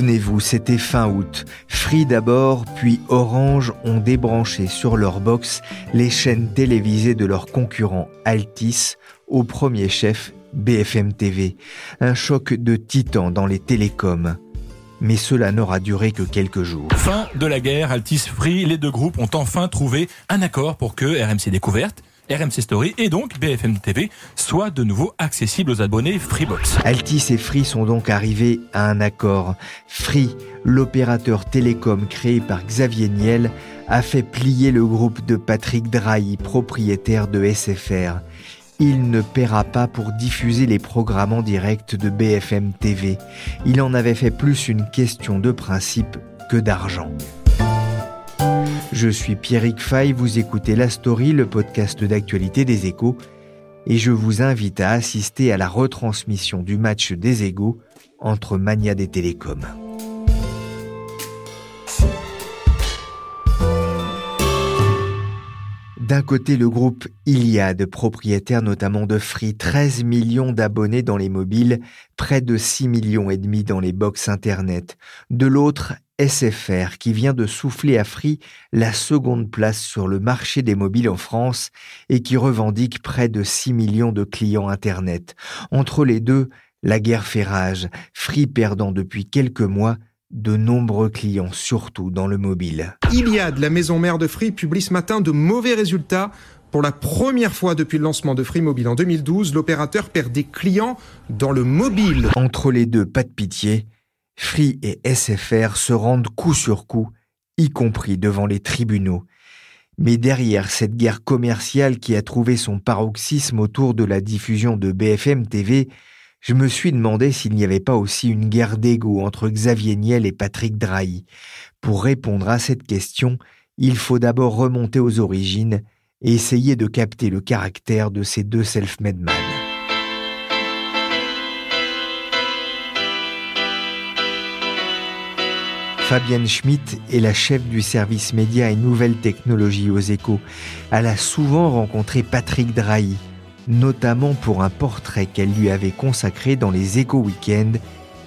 Souvenez-vous, c'était fin août. Free d'abord, puis Orange ont débranché sur leur box les chaînes télévisées de leurs concurrents Altis, au premier chef BFM TV. Un choc de titan dans les télécoms. Mais cela n'aura duré que quelques jours. Fin de la guerre, Altis Free, les deux groupes ont enfin trouvé un accord pour que RMC Découverte RMC Story et donc BFM TV soient de nouveau accessibles aux abonnés Freebox. Altis et Free sont donc arrivés à un accord. Free, l'opérateur télécom créé par Xavier Niel, a fait plier le groupe de Patrick Drahi, propriétaire de SFR. Il ne paiera pas pour diffuser les programmes en direct de BFM TV. Il en avait fait plus une question de principe que d'argent. Je suis Pierrick Fay, vous écoutez La Story, le podcast d'actualité des échos, et je vous invite à assister à la retransmission du match des égaux entre Mania des Télécoms. D'un côté, le groupe Iliad, propriétaire notamment de Free, 13 millions d'abonnés dans les mobiles, près de 6 millions et demi dans les box internet. De l'autre, SFR, qui vient de souffler à Free la seconde place sur le marché des mobiles en France et qui revendique près de 6 millions de clients internet. Entre les deux, la guerre fait rage, Free perdant depuis quelques mois de nombreux clients, surtout dans le mobile. Iliad, la maison mère de Free, publie ce matin de mauvais résultats. Pour la première fois depuis le lancement de Free Mobile en 2012, l'opérateur perd des clients dans le mobile. Entre les deux, pas de pitié. Free et SFR se rendent coup sur coup, y compris devant les tribunaux. Mais derrière cette guerre commerciale qui a trouvé son paroxysme autour de la diffusion de BFM TV, je me suis demandé s'il n'y avait pas aussi une guerre d'ego entre Xavier Niel et Patrick Drahi. Pour répondre à cette question, il faut d'abord remonter aux origines et essayer de capter le caractère de ces deux self-made men. Fabienne Schmitt est la chef du service médias et nouvelles technologies aux échos. Elle a souvent rencontré Patrick Drahi, notamment pour un portrait qu'elle lui avait consacré dans les Échos Weekend,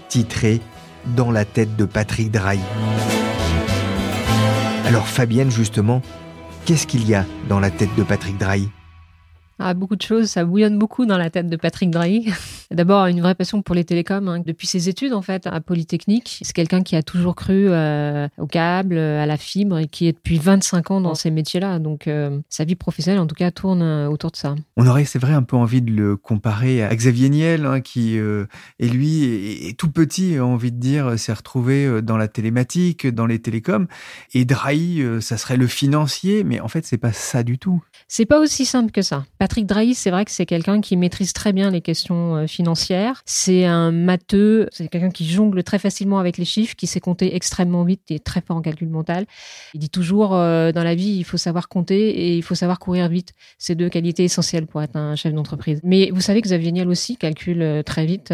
titré Dans la tête de Patrick Drahi. Alors Fabienne, justement, qu'est-ce qu'il y a dans la tête de Patrick Drahi? Ah, beaucoup de choses, ça bouillonne beaucoup dans la tête de Patrick Drahi. D'abord, une vraie passion pour les télécoms. Hein. Depuis ses études, en fait, à Polytechnique, c'est quelqu'un qui a toujours cru euh, au câble, à la fibre, et qui est depuis 25 ans dans ces métiers-là. Donc, euh, sa vie professionnelle, en tout cas, tourne euh, autour de ça. On aurait, c'est vrai, un peu envie de le comparer à Xavier Niel, hein, qui, et lui, est, tout petit, a envie de dire, s'est retrouvé dans la télématique, dans les télécoms. Et Drahi, ça serait le financier, mais en fait, c'est pas ça du tout. C'est pas aussi simple que ça. Patrick Drahi, c'est vrai que c'est quelqu'un qui maîtrise très bien les questions euh, financières. C'est un matheux, c'est quelqu'un qui jongle très facilement avec les chiffres, qui sait compter extrêmement vite et très fort en calcul mental. Il dit toujours euh, dans la vie, il faut savoir compter et il faut savoir courir vite. C'est deux qualités essentielles pour être un chef d'entreprise. Mais vous savez que Xavier Niel aussi calcule euh, très vite,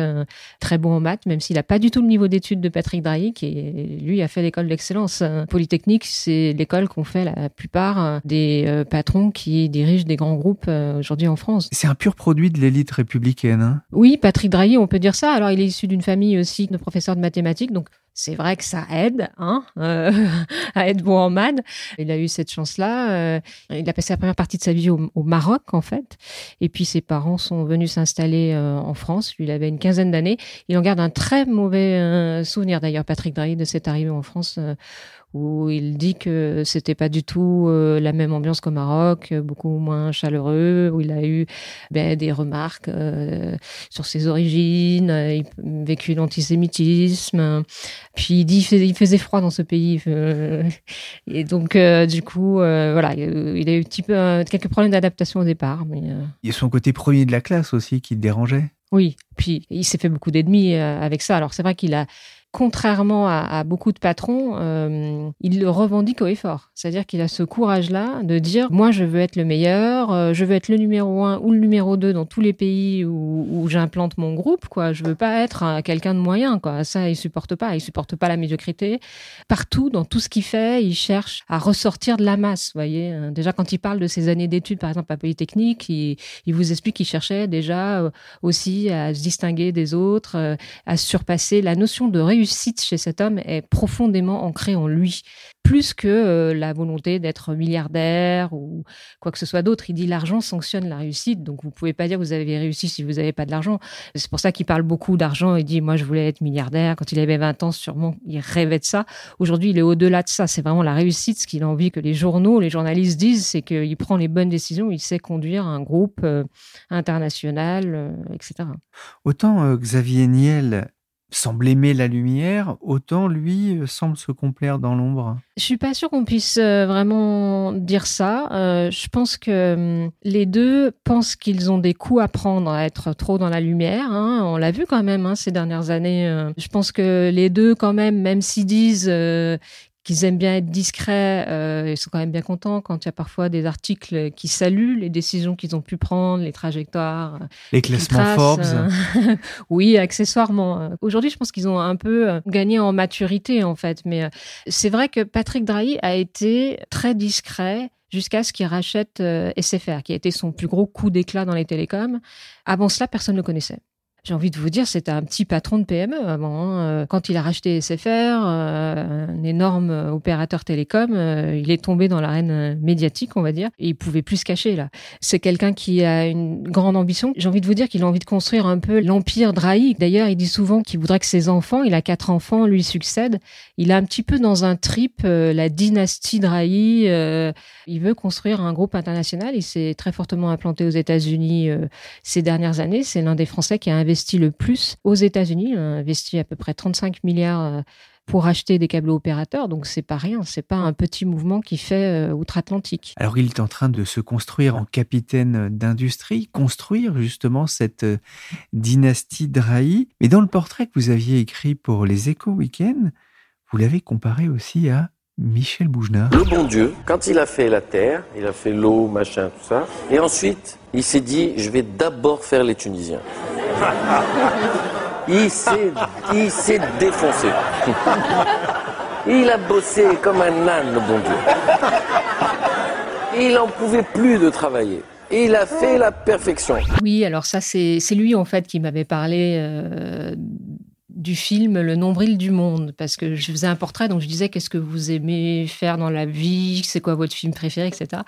très bon en maths, même s'il n'a pas du tout le niveau d'études de Patrick Drahi, qui lui a fait l'école d'excellence. Polytechnique, c'est l'école qu'ont fait la plupart des patrons qui dirigent des grands groupes aujourd'hui en France. C'est un pur produit de l'élite républicaine. Hein oui, Patrick Drahi, on peut dire ça. Alors, il est issu d'une famille aussi de professeurs de mathématiques, donc c'est vrai que ça aide hein, euh, à être bon en maths. Il a eu cette chance-là. Euh, il a passé la première partie de sa vie au, Maroc, en fait. Et puis ses parents sont venus s'installer euh, en France. Lui, il avait une quinzaine d'années. Il en garde un très mauvais souvenir, d'ailleurs, Patrick Drahi, de cette arrivée en France où il dit que c'était pas du tout euh, la même ambiance qu'au Maroc, beaucoup moins chaleureux, où il a eu ben, des remarques euh, sur ses origines, euh, il a vécu l'antisémitisme, puis il dit qu'il faisait froid dans ce pays, et donc du coup voilà, il a eu un petit peu quelques problèmes d'adaptation au départ. Mais, Il y a son côté premier de la classe aussi qui le dérangeait. Oui, puis il s'est fait beaucoup d'ennemis avec ça. Alors c'est vrai qu'il a contrairement à, beaucoup de patrons, euh, il le revendique au effort. C'est-à-dire qu'il a ce courage-là de dire moi je veux être le meilleur, euh, je veux être le numéro un ou le numéro deux dans tous les pays où, j'implante mon groupe. Quoi, je veux pas être quelqu'un de moyen. Ça il supporte pas. Il supporte pas la médiocrité. Partout, dans tout ce qu'il fait, il cherche à ressortir de la masse. Voyez, hein. déjà quand il parle de ses années d'études, par exemple à Polytechnique, il, il vous explique qu'il cherchait déjà euh, aussi à se distinguer des autres, à surpasser la notion de réussite réussite chez cet homme est profondément ancrée en lui, plus que euh, la volonté d'être milliardaire ou quoi que ce soit d'autre. Il dit l'argent sanctionne la réussite, donc vous pouvez pas dire que vous avez réussi si vous n'avez pas de l'argent. C'est pour ça qu'il parle beaucoup d'argent. Il dit moi je voulais être milliardaire quand il avait 20 ans, sûrement il rêvait de ça. Aujourd'hui il est au-delà de ça. C'est vraiment la réussite. Ce qu'il a envie que les journaux, les journalistes disent, c'est qu'il prend les bonnes décisions. Il sait conduire un groupe euh, international, euh, etc. Autant Xavier Niel semble aimer la lumière, autant lui euh, semble se complaire dans l'ombre. Je suis pas sûre qu'on puisse euh, vraiment dire ça. Euh, je pense que hum, les deux pensent qu'ils ont des coups à prendre à être trop dans la lumière. Hein. On l'a vu quand même hein, ces dernières années. Je pense que les deux, quand même, même s'ils disent qu'ils aiment bien être discrets. Euh, ils sont quand même bien contents quand il y a parfois des articles qui saluent les décisions qu'ils ont pu prendre, les trajectoires. Euh, les classements Forbes. Euh, oui, accessoirement. Aujourd'hui, je pense qu'ils ont un peu gagné en maturité, en fait. Mais c'est vrai que Patrick Drahi a été très discret jusqu'à ce qu'il rachète SFR, qui a été son plus gros coup d'éclat dans les télécoms. Avant cela, personne ne le connaissait. J'ai envie de vous dire, c'était un petit patron de PME avant. Hein. Euh, quand il a racheté SFR, euh, un énorme opérateur télécom, euh, il est tombé dans l'arène médiatique, on va dire, et il pouvait plus se cacher là. C'est quelqu'un qui a une grande ambition. J'ai envie de vous dire qu'il a envie de construire un peu l'empire Drahi. D'ailleurs, il dit souvent qu'il voudrait que ses enfants, il a quatre enfants, lui succèdent. Il a un petit peu dans un trip la dynastie Drahi. il veut construire un groupe international. Il s'est très fortement implanté aux États-Unis ces dernières années. C'est l'un des Français qui a investi le plus aux États-Unis, a investi à peu près 35 milliards euh, pour acheter des câbles opérateurs. Donc c'est pas rien, c'est pas un petit mouvement qui fait euh, outre-Atlantique. Alors il est en train de se construire en capitaine d'industrie, construire justement cette euh, dynastie Drahi. Mais dans le portrait que vous aviez écrit pour les Échos Week-end, vous l'avez comparé aussi à Michel Bougenat. Le bon Dieu, quand il a fait la terre, il a fait l'eau, machin, tout ça, et ensuite, il s'est dit, je vais d'abord faire les Tunisiens. Il s'est, défoncé. Il a bossé comme un âne, bon Dieu. Il n'en pouvait plus de travailler. Il a fait la perfection. Oui, alors ça, c'est, c'est lui, en fait, qui m'avait parlé euh, du film Le nombril du monde, parce que je faisais un portrait, donc je disais qu'est-ce que vous aimez faire dans la vie, c'est quoi votre film préféré, etc.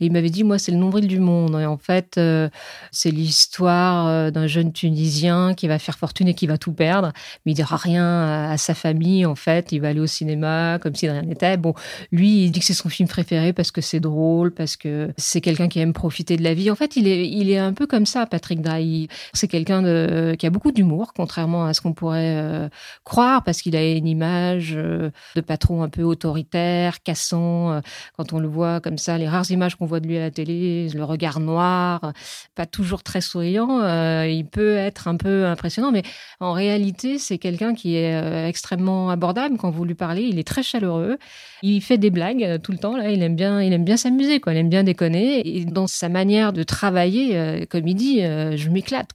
Et il m'avait dit, moi, c'est Le nombril du monde. Et en fait, euh, c'est l'histoire euh, d'un jeune Tunisien qui va faire fortune et qui va tout perdre, mais il dira rien à, sa famille, en fait. Il va aller au cinéma comme si de rien n'était. Bon, lui, il dit que c'est son film préféré parce que c'est drôle, parce que c'est quelqu'un qui aime profiter de la vie. En fait, il est, il est un peu comme ça, Patrick Drahi. C'est quelqu'un qui a beaucoup d'humour, contrairement à ce qu'on pourrait euh, croire parce qu'il a une image euh, de patron un peu autoritaire, cassant. Euh, quand on le voit comme ça, les rares images qu'on voit de lui à la télé, le regard noir, pas toujours très souriant, il peut être un peu impressionnant. Mais en réalité, c'est quelqu'un qui est extrêmement abordable. Quand vous lui parlez, il est très chaleureux. Il fait des blagues tout le temps. Là, il aime bien, il aime bien s'amuser, quoi. Il aime bien déconner. Et dans sa manière de travailler, comme il dit, je m'éclate.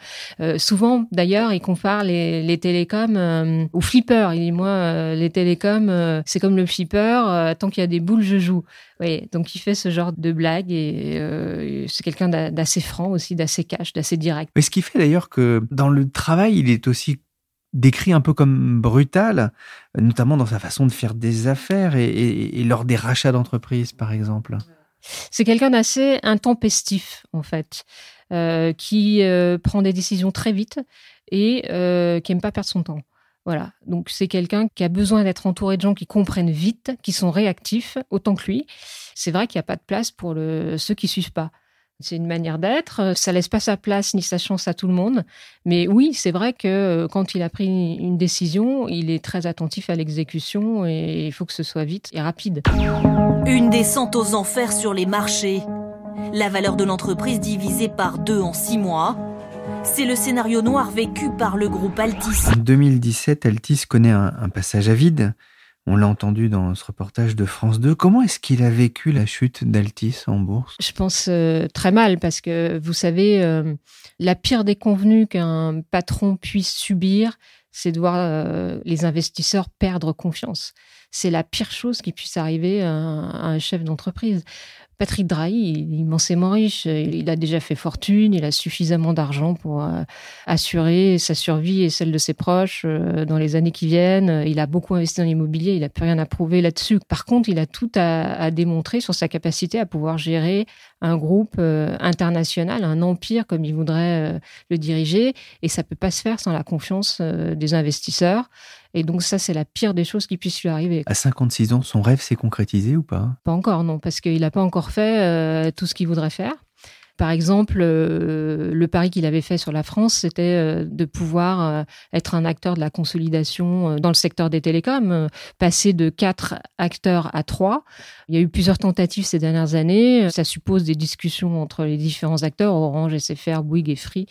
souvent, d'ailleurs, il compare les, les télécoms euh, au flipper. Il dit moi euh, les télécoms euh, c'est comme le flipper. tant qu'il y a des boules je joue. Oui, donc il fait ce genre de blague et c'est quelqu'un d'assez franc aussi, d'assez cash, d'assez direct. Mais ce qui fait d'ailleurs que dans le travail il est aussi décrit un peu comme brutal, notamment dans sa façon de faire des affaires et, lors des rachats d'entreprises, par exemple. C'est quelqu'un d'assez intempestif, en fait, euh, qui euh, prend des décisions très vite et euh, qui n'aime pas perdre son temps. Voilà. Donc, c'est quelqu'un qui a besoin d'être entouré de gens qui comprennent vite, qui sont réactifs, autant que lui. C'est vrai qu'il n'y a pas de place pour ceux qui suivent pas. C'est une manière d'être. Ça laisse pas sa place ni sa chance à tout le monde. Mais oui, c'est vrai que euh, quand il a pris une décision, il est très attentif à l'exécution et il faut que ce soit vite et rapide. Une descente aux enfers sur les marchés. La valeur de l'entreprise divisée par deux en six mois. C'est le scénario noir vécu par le groupe Altis. En 2017, Altis connaît un passage à vide. On l'a entendu dans ce reportage de France 2. Comment est-ce qu'il a vécu la chute d'Altis en bourse? Je pense euh, très mal parce que vous savez, euh, la pire des convenus qu'un patron puisse subir, c'est de voir euh, les investisseurs perdre confiance. C'est la pire chose qui puisse arriver à un chef d'entreprise. Patrick Drahi est immensément riche. Il a déjà fait fortune. Il a suffisamment d'argent pour euh, assurer sa survie et celle de ses proches euh, dans les années qui viennent. Il a beaucoup investi dans l'immobilier. Il n'a plus rien à prouver là-dessus. Par contre, il a tout à, démontrer sur sa capacité à pouvoir gérer un groupe euh, international, un empire comme il voudrait le diriger. Et ça peut pas se faire sans la confiance des investisseurs. Et donc ça, c'est la pire des choses qui puissent lui arriver. À 56 ans, son rêve s'est concrétisé ou pas? Pas encore, non, parce qu'il n'a pas encore fait euh, tout ce qu'il voudrait faire. Par exemple, euh, le pari qu'il avait fait sur la France, c'était euh, de pouvoir être un acteur de la consolidation dans le secteur des télécoms, passer de quatre acteurs à trois. Il y a eu plusieurs tentatives ces dernières années. Ça suppose des discussions entre les différents acteurs, Orange, SFR, Bouygues et Free.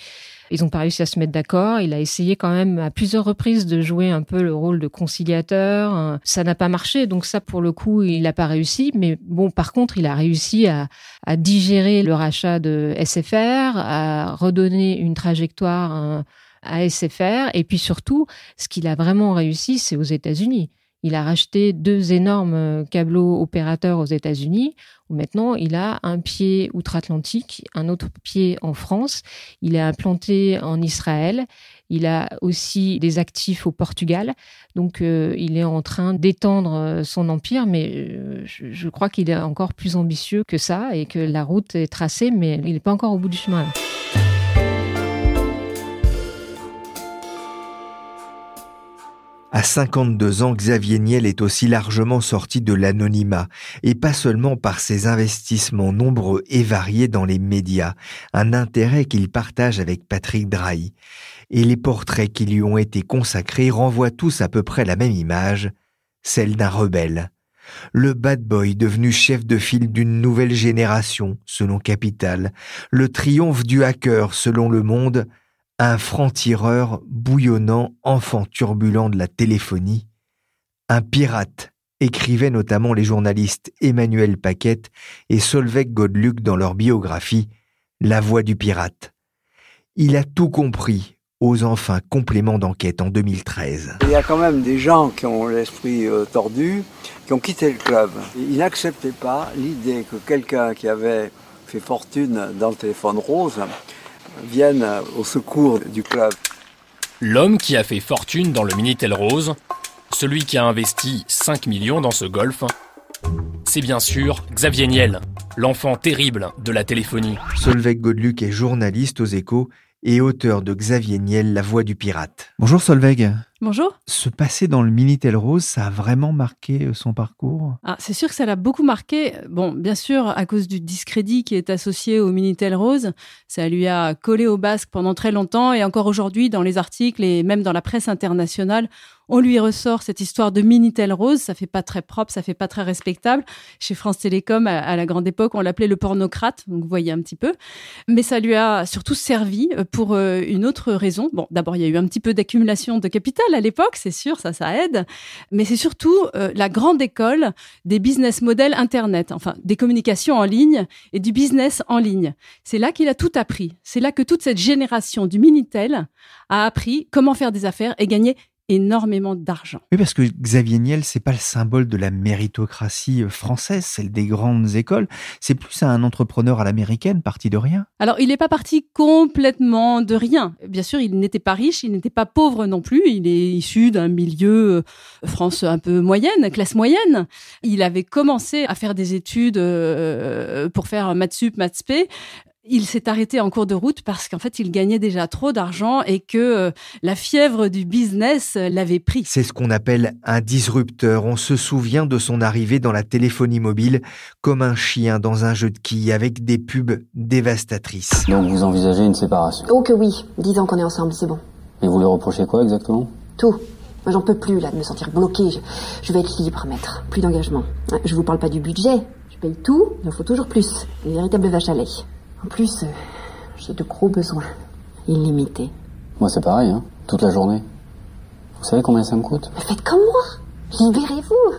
Ils n'ont pas réussi à se mettre d'accord. Il a essayé quand même à plusieurs reprises de jouer un peu le rôle de conciliateur. Ça n'a pas marché, donc ça pour le coup il n'a pas réussi. Mais bon, par contre, il a réussi à, à digérer le rachat de SFR, à redonner une trajectoire à SFR, et puis surtout, ce qu'il a vraiment réussi, c'est aux États-Unis. Il a racheté deux énormes câbleaux opérateurs aux États-Unis. Maintenant, il a un pied outre-Atlantique, un autre pied en France. Il est implanté en Israël. Il a aussi des actifs au Portugal. Donc, euh, il est en train d'étendre euh, son empire, mais euh, je crois qu'il est encore plus ambitieux que ça et que la route est tracée, mais il n'est pas encore au bout du chemin. À 52 ans, Xavier Niel est aussi largement sorti de l'anonymat, et pas seulement par ses investissements nombreux et variés dans les médias, un intérêt qu'il partage avec Patrick Drahi. Et les portraits qui lui ont été consacrés renvoient tous à peu près la même image, celle d'un rebelle. Le bad boy devenu chef de file d'une nouvelle génération, selon Capital, le triomphe du hacker, selon Le Monde, un franc-tireur bouillonnant, enfant turbulent de la téléphonie, un pirate, écrivaient notamment les journalistes Emmanuel Paquette et Solveig Godluc dans leur biographie La voix du pirate. Il a tout compris, aux enfin complément d'enquête en 2013. Il y a quand même des gens qui ont l'esprit euh, tordu, qui ont quitté le club. Ils n'acceptaient pas l'idée que quelqu'un qui avait fait fortune dans le téléphone rose viennent au secours du club. L'homme qui a fait fortune dans le Minitel Rose, celui qui a investi 5 millions dans ce golf, c'est bien sûr Xavier Niel, l'enfant terrible de la téléphonie. Solveig Godluc est journaliste aux échos et auteur de Xavier Niel, La voix du pirate. Bonjour Solveig. Bonjour. Se passer dans le Minitel Rose, ça a vraiment marqué euh, son parcours? Ah, C'est sûr que ça l'a beaucoup marqué. Bon, bien sûr, à cause du discrédit qui est associé au Minitel Rose, ça lui a collé au basque pendant très longtemps et encore aujourd'hui dans les articles et même dans la presse internationale, on lui ressort cette histoire de Minitel Rose, ça fait pas très propre, ça fait pas très respectable. Chez France Télécom, à, la grande époque, on l'appelait le pornocrate, donc vous voyez un petit peu. Mais ça lui a surtout servi euh, pour euh, une autre raison. Bon, d'abord, il y a eu un petit peu d'accumulation de capital à l'époque, c'est sûr, ça, ça aide. Mais c'est surtout euh, la grande école des business models Internet, enfin des communications en ligne et du business en ligne. C'est là qu'il a tout appris. C'est là que toute cette génération du Minitel a appris comment faire des affaires et gagner énormément d'argent. Oui, parce que Xavier Niel, c'est pas le symbole de la méritocratie euh, française, celle des grandes écoles. C'est plus un entrepreneur à l'américaine, parti de rien. Alors, il n'est pas parti complètement de rien. Bien sûr, il n'était pas riche, il n'était pas pauvre non plus. Il est issu d'un milieu euh, France un peu moyenne, classe moyenne. Il avait commencé à faire des études euh, pour faire maths sup, maths spé il s'est arrêté en cours de route parce qu'en fait, il gagnait déjà trop d'argent et que euh, la fièvre du business l'avait pris. C'est ce qu'on appelle un disrupteur. On se souvient de son arrivée dans la téléphonie mobile comme un chien dans un jeu de quilles avec des pubs dévastatrices. Donc vous envisagez une séparation? Oh que oui, dix ans qu'on est ensemble, c'est bon. Et vous lui reprochez quoi exactement? Tout. Moi, j'en peux plus là de me sentir bloqué. Je, je vais être libre, maître. Plus d'engagement. Je vous parle pas du budget. Je paye tout, il en faut toujours plus. Une véritable vache à lait. En plus, euh, j'ai de gros besoins. Illimités. Moi, c'est pareil, hein. Toute la journée. Vous savez combien ça me coûte? Mais faites comme moi. Libérez-vous.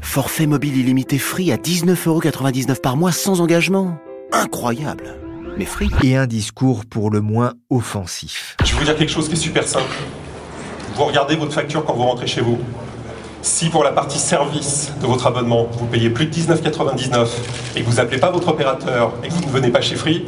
Forfait mobile illimité free à 19,99€ par mois sans engagement. Incroyable. Mais free. Et un discours pour le moins offensif. Je vais vous dire quelque chose qui est super simple. Vous regardez votre facture quand vous rentrez chez vous. Si pour la partie service de votre abonnement, vous payez plus de 19,99 et que vous appelez pas votre opérateur et que vous ne venez pas chez Free,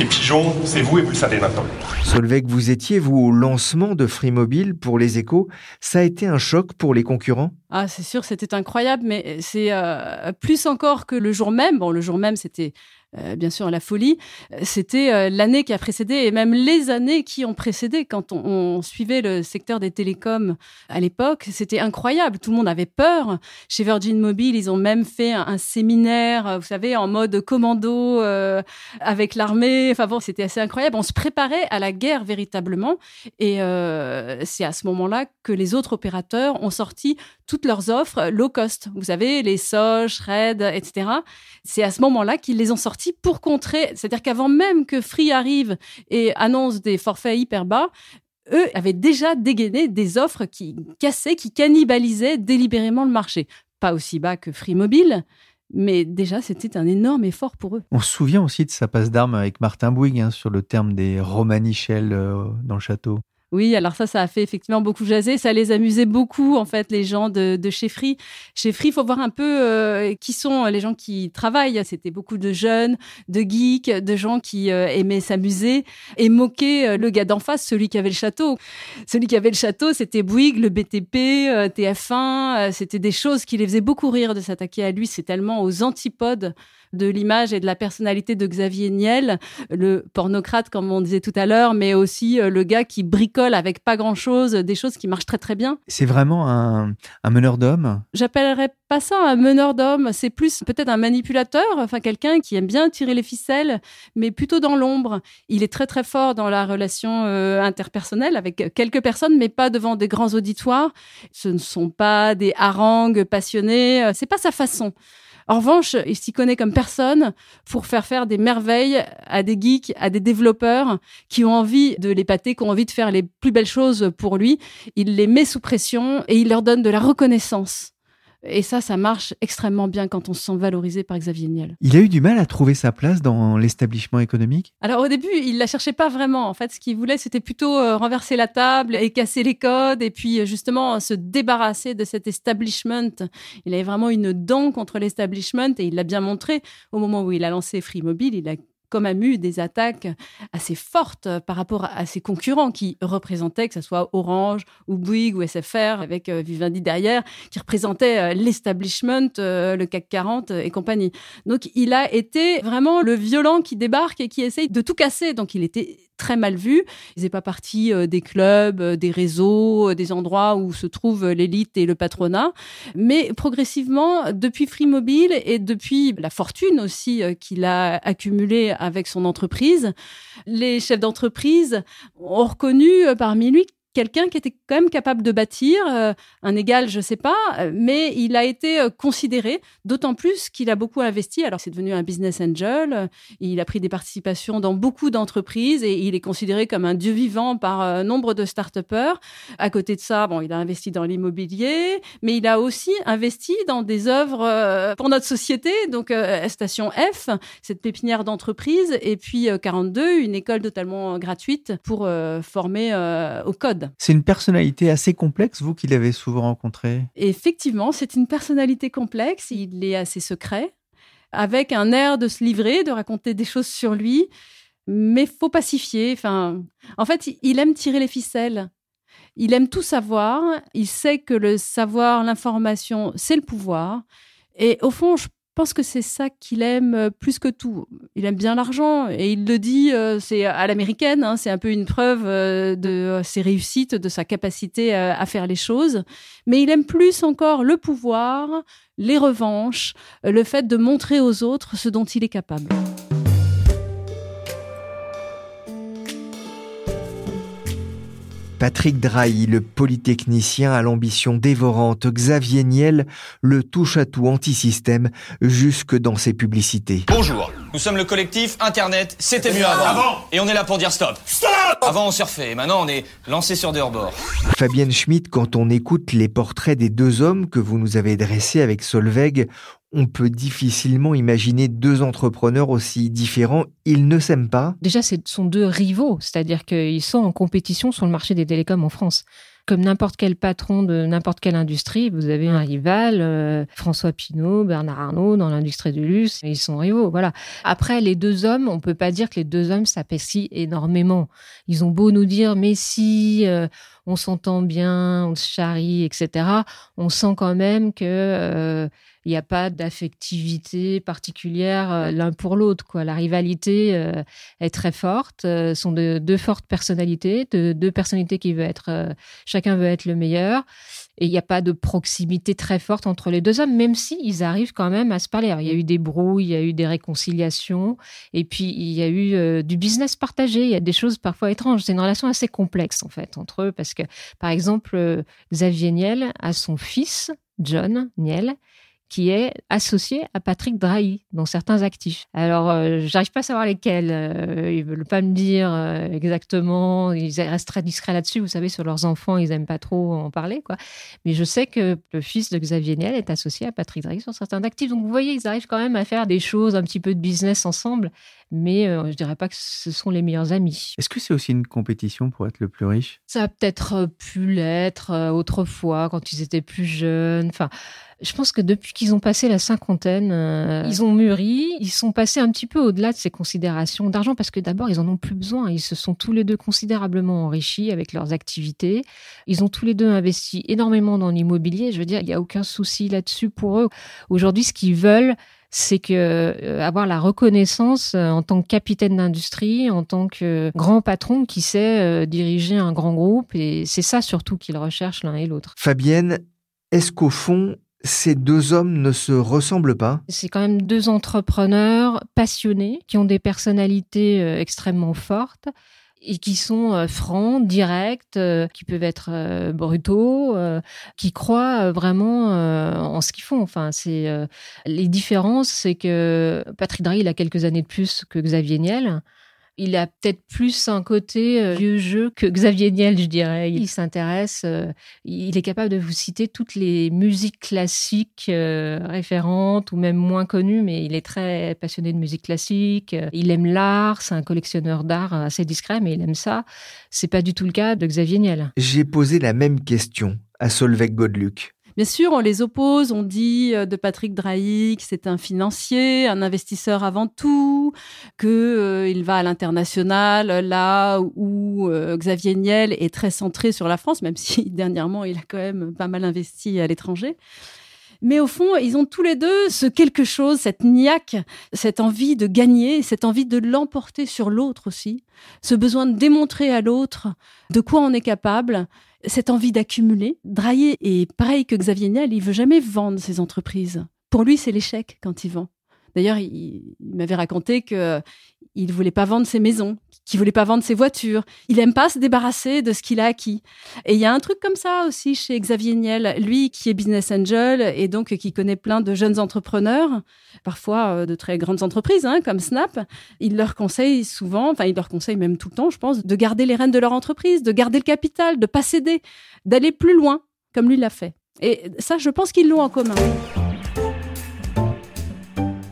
les pigeons, c'est vous et vous le savez maintenant. Solveig, vous étiez, vous, au lancement de Free Mobile pour les échos. Ça a été un choc pour les concurrents? Ah, c'est sûr, c'était incroyable, mais c'est euh, plus encore que le jour même. Bon, le jour même, c'était euh, bien sûr la folie. C'était euh, l'année qui a précédé et même les années qui ont précédé. Quand on, on suivait le secteur des télécoms à l'époque, c'était incroyable. Tout le monde avait peur. Chez Virgin Mobile, ils ont même fait un, séminaire, vous savez, en mode commando euh, avec l'armée. Enfin bon, c'était assez incroyable. On se préparait à la guerre véritablement. Et euh, c'est à ce moment-là que les autres opérateurs ont sorti toutes leurs offres low cost. Vous savez, les Soch, Red, etc. C'est à ce moment-là qu'ils les ont sortis pour contrer, c'est-à-dire qu'avant même que Free arrive et annonce des forfaits hyper bas, eux avaient déjà dégainé des offres qui cassaient, qui cannibalisaient délibérément le marché. Pas aussi bas que Free Mobile, mais déjà, c'était un énorme effort pour eux. On se souvient aussi de sa passe d'armes avec Martin Bouygues hein, sur le terme des romanichels euh, dans le château. Oui, alors ça, ça a fait effectivement beaucoup jaser. Ça les amusait beaucoup, en fait, les gens de, de chez Free. Chez Free, il faut voir un peu euh, qui sont les gens qui travaillent. C'était beaucoup de jeunes, de geeks, de gens qui euh, aimaient s'amuser et moquer euh, le gars d'en face, celui qui avait le château. Celui qui avait le château, c'était Bouygues, le BTP, euh, TF1. euh, c'était des choses qui les faisaient beaucoup rire de s'attaquer à lui. C'est tellement aux antipodes de l'image et de la personnalité de Xavier Niel, le pornocrate comme on disait tout à l'heure, mais aussi euh, le gars qui bricole avec pas grand-chose, des choses qui marchent très très bien. C'est vraiment un, un meneur d'hommes? J'appellerais pas ça un meneur d'hommes, c'est plus peut-être un manipulateur, enfin quelqu'un qui aime bien tirer les ficelles, mais plutôt dans l'ombre. Il est très très fort dans la relation euh, interpersonnelle avec quelques personnes, mais pas devant des grands auditoires. Ce ne sont pas des harangues passionnés, euh, c'est pas sa façon. En revanche, il s'y connaît comme personne pour faire faire des merveilles à des geeks, à des développeurs qui ont envie de l'épater, qui ont envie de faire les plus belles choses pour lui. Il les met sous pression et il leur donne de la reconnaissance. Et ça, ça marche extrêmement bien quand on se sent valorisé par Xavier Niel. Il a eu du mal à trouver sa place dans l'établissement économique? Alors au début, il la cherchait pas vraiment. En fait, ce qu'il voulait, c'était plutôt euh, renverser la table et casser les codes et puis euh, justement se débarrasser de cet establishment. Il avait vraiment une dent contre l'establishment et il l'a bien montré au moment où il a lancé Free Mobile. Il a comme a eu des attaques assez fortes par rapport à ses concurrents qui représentaient, que ce soit Orange ou Bouygues ou SFR avec euh, Vivendi derrière, qui représentaient euh, l'establishment, euh, le CAC 40 et compagnie. Donc il a été vraiment le violent qui débarque et qui essaye de tout casser. Donc il était très mal vu. Il faisait pas partie euh, des clubs, euh, des réseaux, euh, des endroits où se trouve l'élite et le patronat. Mais progressivement, depuis Free Mobile et depuis la fortune aussi qu'il a accumulée avec son entreprise, les chefs d'entreprise ont reconnu parmi lui quelqu'un qui était quand même capable de bâtir euh, un égal, je sais pas, euh, mais il a été euh, considéré, d'autant plus qu'il a beaucoup investi. Alors c'est devenu un business angel, il a pris des participations dans beaucoup d'entreprises et il est considéré comme un dieu vivant par nombre de start-upers. À côté de ça, bon, il a investi dans l'immobilier, mais il a aussi investi dans des œuvres pour notre société, donc Station F, cette pépinière d'entreprise, et puis euh, 42, une école totalement gratuite pour former au code. C'est une personnalité assez complexe, vous qui l'avez souvent rencontré. Effectivement, c'est une personnalité complexe. Il est assez secret, avec un air de se livrer, de raconter des choses sur lui, mais faut pacifier. Enfin, en fait, il aime tirer les ficelles. Il aime tout savoir. Il sait que le savoir, l'information, c'est le pouvoir. Et au fond, je pense que c'est ça qu'il aime euh, plus que tout. Il aime bien l'argent et il le dit, euh, c'est à l'américaine, hein, c'est un peu une preuve euh, de ses réussites, de sa capacité à faire les choses. Mais il aime plus encore le pouvoir, les revanches, le fait de montrer aux autres ce dont il est capable. Patrick Drahi, le polytechnicien à l'ambition dévorante, Xavier Niel, le touche-à-tout anti-système, jusque dans ses publicités. Bonjour, nous sommes le collectif Internet, c'était mieux avant. Et on est là pour dire stop. Stop Avant on surfait, et maintenant on est lancé sur des rebords. Fabienne Schmitt, quand on écoute les portraits des deux hommes que vous nous avez dressés avec Solveig, on peut difficilement imaginer deux entrepreneurs aussi différents. Ils ne s'aiment pas. Déjà, ce sont deux rivaux, c'est-à-dire qu'ils sont en compétition sur le marché des télécoms en France. Comme n'importe quel patron de n'importe quelle industrie, vous avez un rival, euh, François Pinault, Bernard Arnault dans l'industrie du luxe, ils sont rivaux, voilà. Après, les deux hommes, on peut pas dire que les deux hommes s'apprécient énormément. Ils ont beau nous dire, mais si, euh, on s'entend bien, on se charrie, etc. On sent quand même que euh, il n'y a pas d'affectivité particulière euh, l'un pour l'autre. La rivalité euh, est très forte. Ce sont de, deux fortes personnalités, de, deux personnalités qui veulent être, chacun veut être le meilleur. Et il n'y a pas de proximité très forte entre les deux hommes, même si ils arrivent quand même à se parler. il y a eu des brouilles, il y a eu des réconciliations, et puis il y a eu du business partagé. Il y a des choses parfois étranges. C'est une relation assez complexe en fait entre eux, parce que par exemple, euh, Xavier Niel a son fils, John Niel, qui est associé à Patrick Drahi dans certains actifs. Alors, euh, j'arrive pas à savoir lesquels. Euh, ils veulent pas me dire euh, exactement. Ils restent très discrets là-dessus. Vous savez, sur leurs enfants, ils aiment pas trop en parler, quoi. Mais je sais que le fils de Xavier Niel est associé à Patrick Drahi sur certains actifs. Donc, vous voyez, ils arrivent quand même à faire des choses, un petit peu de business ensemble. Mais je dirais pas que ce sont les meilleurs amis. Est-ce que c'est aussi une compétition pour être le plus riche? Ça a peut-être pu l'être autrefois, quand ils étaient plus jeunes. Enfin, je pense que depuis qu'ils ont passé la cinquantaine, euh, ils ont mûri, ils sont passés un petit peu au-delà de ces considérations d'argent parce que d'abord, ils en ont plus besoin. Ils se sont tous les deux considérablement enrichis avec leurs activités. Ils ont tous les deux investi énormément dans l'immobilier. Je veux dire, il n'y a aucun souci là-dessus pour eux. Aujourd'hui, ce qu'ils veulent, c'est que euh, avoir la reconnaissance euh, en tant que capitaine d'industrie, en tant que grand patron qui sait diriger un grand groupe, et c'est ça surtout qu'ils recherchent l'un et l'autre. Fabienne, est-ce qu'au fond, ces deux hommes ne se ressemblent pas? C'est quand même deux entrepreneurs passionnés qui ont des personnalités euh, extrêmement fortes et qui sont euh, francs, directs, euh, qui peuvent être brutaux, qui croient vraiment en ce qu'ils font. Enfin, c'est les différences, c'est que Patrick Drahi a quelques années de plus que Xavier Niel. Il a peut-être plus un côté euh, vieux jeu que Xavier Niel, je dirais. Il s'intéresse, euh, il est capable de vous citer toutes les musiques classiques euh, référentes ou même moins connues, mais il est très passionné de musique classique. Il aime l'art, c'est un collectionneur d'art assez discret, mais il aime ça. C'est pas du tout le cas de Xavier Niel. J'ai posé la même question à Solveig Godluc. Bien sûr, on les oppose, on dit euh, de Patrick Drahi que c'est un financier, un investisseur avant tout, qu'il euh, va à l'international, là où euh, Xavier Niel est très centré sur la France, même si dernièrement il a quand même pas mal investi à l'étranger. Mais au fond, ils ont tous les deux ce quelque chose, cette niaque, cette envie de gagner, cette envie de l'emporter sur l'autre aussi, ce besoin de démontrer à l'autre de quoi on est capable cette envie d'accumuler. Drahier est pareil que Xavier Niel, il veut jamais vendre ses entreprises. Pour lui, c'est l'échec quand il vend. D'ailleurs, il, m'avait raconté que il voulait pas vendre ses maisons, qu'il voulait pas vendre ses voitures. Il aime pas se débarrasser de ce qu'il a acquis. Et il y a un truc comme ça aussi chez Xavier Niel, lui qui est business angel et donc qui connaît plein de jeunes entrepreneurs, parfois euh, de très grandes entreprises hein, comme Snap. Il leur conseille souvent, enfin il leur conseille même tout le temps, je pense, de garder les rênes de leur entreprise, de garder le capital, de pas céder, d'aller plus loin, comme lui l'a fait. Et ça, je pense qu'ils l'ont en commun.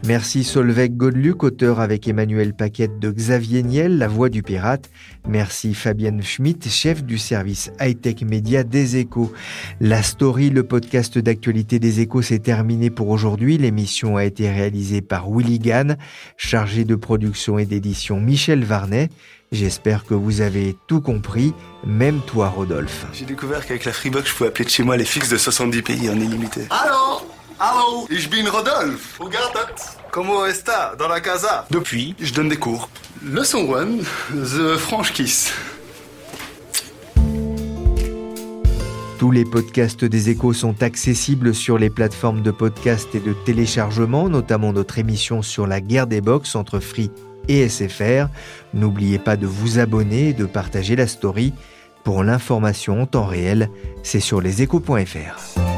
Merci Solveig Godeluc, auteur avec Emmanuel Paquette de Xavier Niel, La Voix du Pirate. Merci Fabienne Schmitt, chef du service high-tech média des échos. La story, le podcast d'actualité des échos, s'est terminé pour aujourd'hui. L'émission a été réalisée par Willy Gann, chargé de production et d'édition Michel Varnet. J'espère que vous avez tout compris, même toi Rodolphe. J'ai découvert qu'avec la Freebox, je pouvais appeler de chez moi les fixes de 70 pays en illimité. Allô? Allô Ich bin Rodolphe. Regarde, Como está dans la casa? Depuis, je donne des cours. Leçon 1, The French Kiss. Tous les podcasts des échos sont accessibles sur les plateformes de podcast et de téléchargement, notamment notre émission sur la guerre des box entre Free et SFR. N'oubliez pas de vous abonner et de partager la story. Pour l'information en temps réel, c'est sur leséchos.fr.